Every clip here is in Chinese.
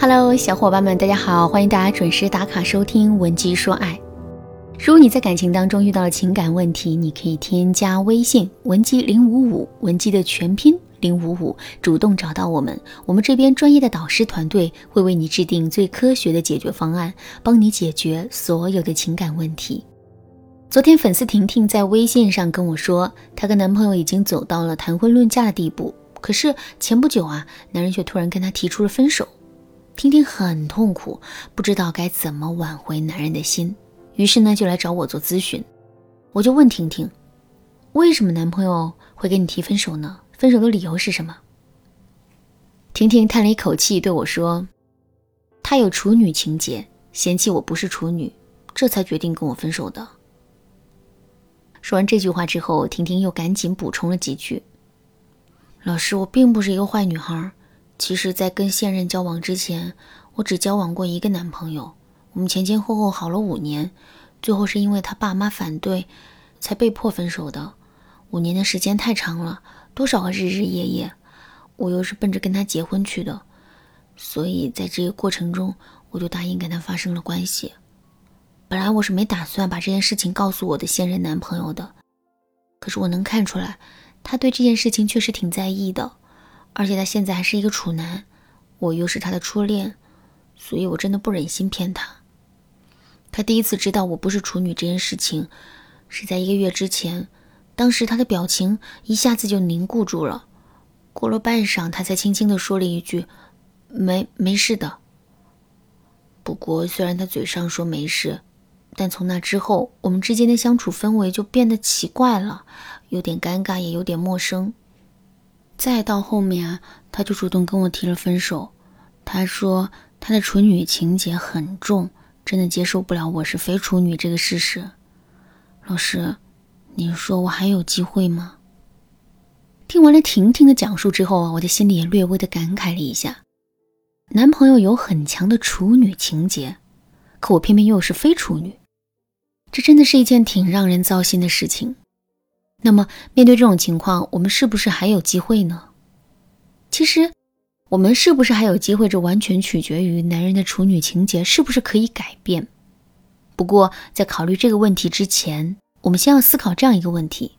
Hello，小伙伴们，大家好！欢迎大家准时打卡收听《文姬说爱》。如果你在感情当中遇到了情感问题，你可以添加微信文姬零五五，文姬的全拼零五五，主动找到我们，我们这边专业的导师团队会为你制定最科学的解决方案，帮你解决所有的情感问题。昨天粉丝婷婷在微信上跟我说，她跟男朋友已经走到了谈婚论嫁的地步，可是前不久啊，男人却突然跟她提出了分手。婷婷很痛苦，不知道该怎么挽回男人的心，于是呢就来找我做咨询。我就问婷婷，为什么男朋友会跟你提分手呢？分手的理由是什么？婷婷叹了一口气对我说：“他有处女情节，嫌弃我不是处女，这才决定跟我分手的。”说完这句话之后，婷婷又赶紧补充了几句：“老师，我并不是一个坏女孩。”其实，在跟现任交往之前，我只交往过一个男朋友。我们前前后后好了五年，最后是因为他爸妈反对，才被迫分手的。五年的时间太长了，多少个日日夜夜，我又是奔着跟他结婚去的，所以在这个过程中，我就答应跟他发生了关系。本来我是没打算把这件事情告诉我的现任男朋友的，可是我能看出来，他对这件事情确实挺在意的。而且他现在还是一个处男，我又是他的初恋，所以我真的不忍心骗他。他第一次知道我不是处女这件事情，是在一个月之前，当时他的表情一下子就凝固住了。过了半晌，他才轻轻地说了一句：“没没事的。”不过虽然他嘴上说没事，但从那之后，我们之间的相处氛围就变得奇怪了，有点尴尬，也有点陌生。再到后面，他就主动跟我提了分手。他说他的处女情节很重，真的接受不了我是非处女这个事实。老师，你说我还有机会吗？听完了婷婷的讲述之后啊，我的心里也略微的感慨了一下。男朋友有很强的处女情节，可我偏偏又是非处女，这真的是一件挺让人糟心的事情。那么，面对这种情况，我们是不是还有机会呢？其实，我们是不是还有机会，这完全取决于男人的处女情节是不是可以改变。不过，在考虑这个问题之前，我们先要思考这样一个问题：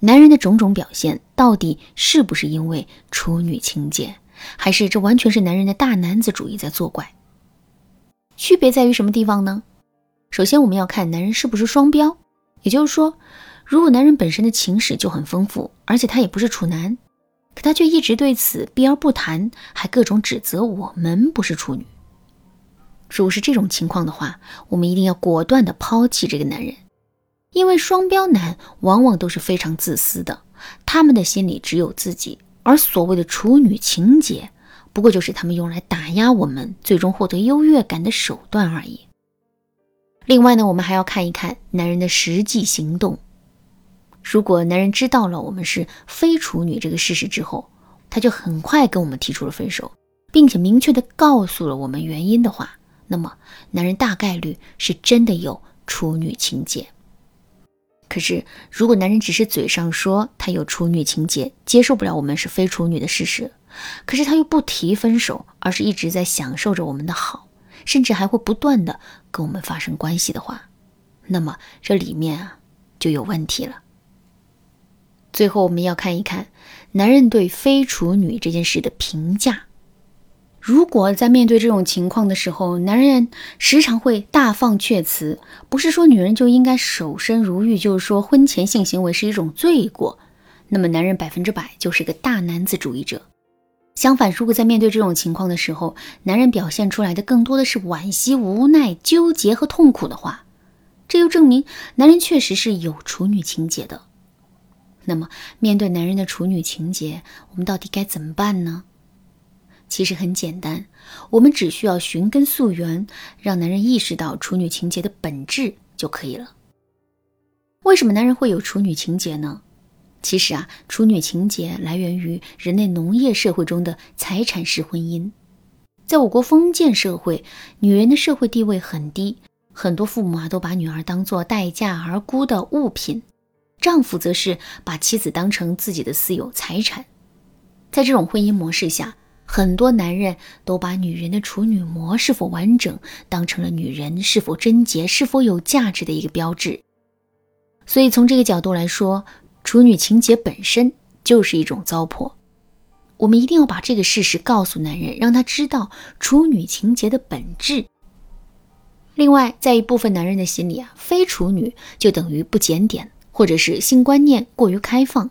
男人的种种表现，到底是不是因为处女情节，还是这完全是男人的大男子主义在作怪？区别在于什么地方呢？首先，我们要看男人是不是双标，也就是说。如果男人本身的情史就很丰富，而且他也不是处男，可他却一直对此避而不谈，还各种指责我们不是处女。如果是这种情况的话，我们一定要果断的抛弃这个男人，因为双标男往往都是非常自私的，他们的心里只有自己，而所谓的处女情节，不过就是他们用来打压我们，最终获得优越感的手段而已。另外呢，我们还要看一看男人的实际行动。如果男人知道了我们是非处女这个事实之后，他就很快跟我们提出了分手，并且明确的告诉了我们原因的话，那么男人大概率是真的有处女情节。可是，如果男人只是嘴上说他有处女情节，接受不了我们是非处女的事实，可是他又不提分手，而是一直在享受着我们的好，甚至还会不断的跟我们发生关系的话，那么这里面啊就有问题了。最后，我们要看一看男人对非处女这件事的评价。如果在面对这种情况的时候，男人时常会大放厥词，不是说女人就应该守身如玉，就是说婚前性行为是一种罪过，那么男人百分之百就是个大男子主义者。相反，如果在面对这种情况的时候，男人表现出来的更多的是惋惜、无奈、纠结和痛苦的话，这就证明男人确实是有处女情节的。那么，面对男人的处女情节，我们到底该怎么办呢？其实很简单，我们只需要寻根溯源，让男人意识到处女情节的本质就可以了。为什么男人会有处女情节呢？其实啊，处女情节来源于人类农业社会中的财产式婚姻。在我国封建社会，女人的社会地位很低，很多父母啊都把女儿当做待嫁而孤的物品。丈夫则是把妻子当成自己的私有财产，在这种婚姻模式下，很多男人都把女人的处女膜是否完整当成了女人是否贞洁、是否有价值的一个标志。所以从这个角度来说，处女情节本身就是一种糟粕。我们一定要把这个事实告诉男人，让他知道处女情节的本质。另外，在一部分男人的心里啊，非处女就等于不检点，或者是性观念过于开放。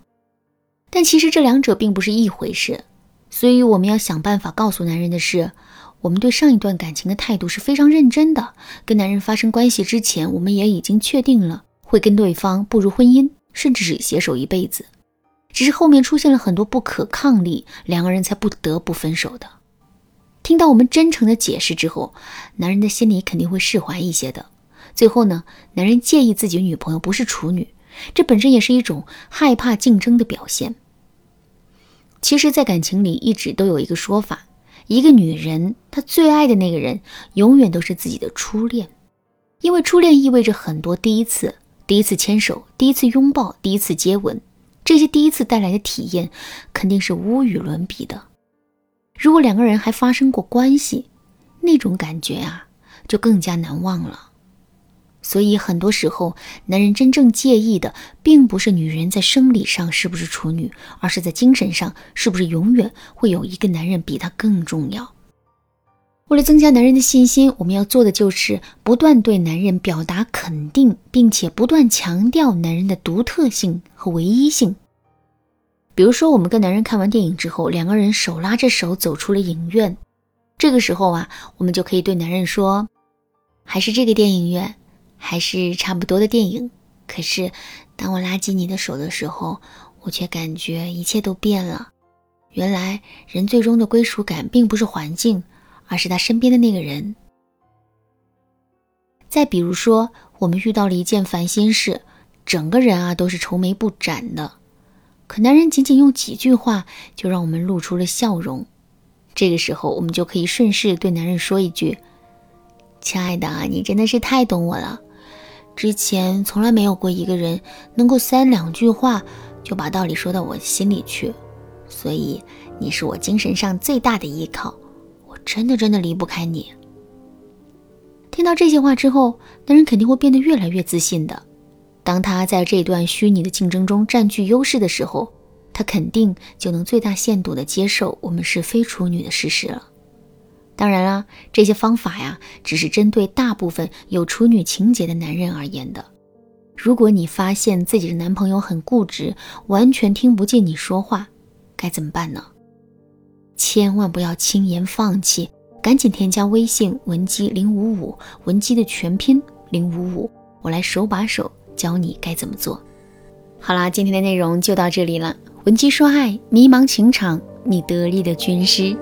但其实这两者并不是一回事。所以我们要想办法告诉男人的是，我们对上一段感情的态度是非常认真的。跟男人发生关系之前，我们也已经确定了会跟对方步入婚姻，甚至是携手一辈子。只是后面出现了很多不可抗力，两个人才不得不分手的。听到我们真诚的解释之后，男人的心里肯定会释怀一些的。最后呢，男人介意自己女朋友不是处女，这本身也是一种害怕竞争的表现。其实，在感情里一直都有一个说法：一个女人她最爱的那个人，永远都是自己的初恋，因为初恋意味着很多第一次，第一次牵手，第一次拥抱，第一次接吻，这些第一次带来的体验，肯定是无与伦比的。如果两个人还发生过关系，那种感觉啊，就更加难忘了。所以很多时候，男人真正介意的，并不是女人在生理上是不是处女，而是在精神上是不是永远会有一个男人比她更重要。为了增加男人的信心，我们要做的就是不断对男人表达肯定，并且不断强调男人的独特性和唯一性。比如说，我们跟男人看完电影之后，两个人手拉着手走出了影院，这个时候啊，我们就可以对男人说：“还是这个电影院。”还是差不多的电影，可是当我拉起你的手的时候，我却感觉一切都变了。原来人最终的归属感并不是环境，而是他身边的那个人。再比如说，我们遇到了一件烦心事，整个人啊都是愁眉不展的，可男人仅仅用几句话就让我们露出了笑容。这个时候，我们就可以顺势对男人说一句：“亲爱的，你真的是太懂我了。”之前从来没有过一个人能够三两句话就把道理说到我心里去，所以你是我精神上最大的依靠，我真的真的离不开你。听到这些话之后，男人肯定会变得越来越自信的。当他在这段虚拟的竞争中占据优势的时候，他肯定就能最大限度的接受我们是非处女的事实了。当然啦，这些方法呀，只是针对大部分有处女情节的男人而言的。如果你发现自己的男朋友很固执，完全听不进你说话，该怎么办呢？千万不要轻言放弃，赶紧添加微信文姬零五五，文姬的全拼零五五，我来手把手教你该怎么做。好啦，今天的内容就到这里了。文姬说爱，迷茫情场，你得力的军师。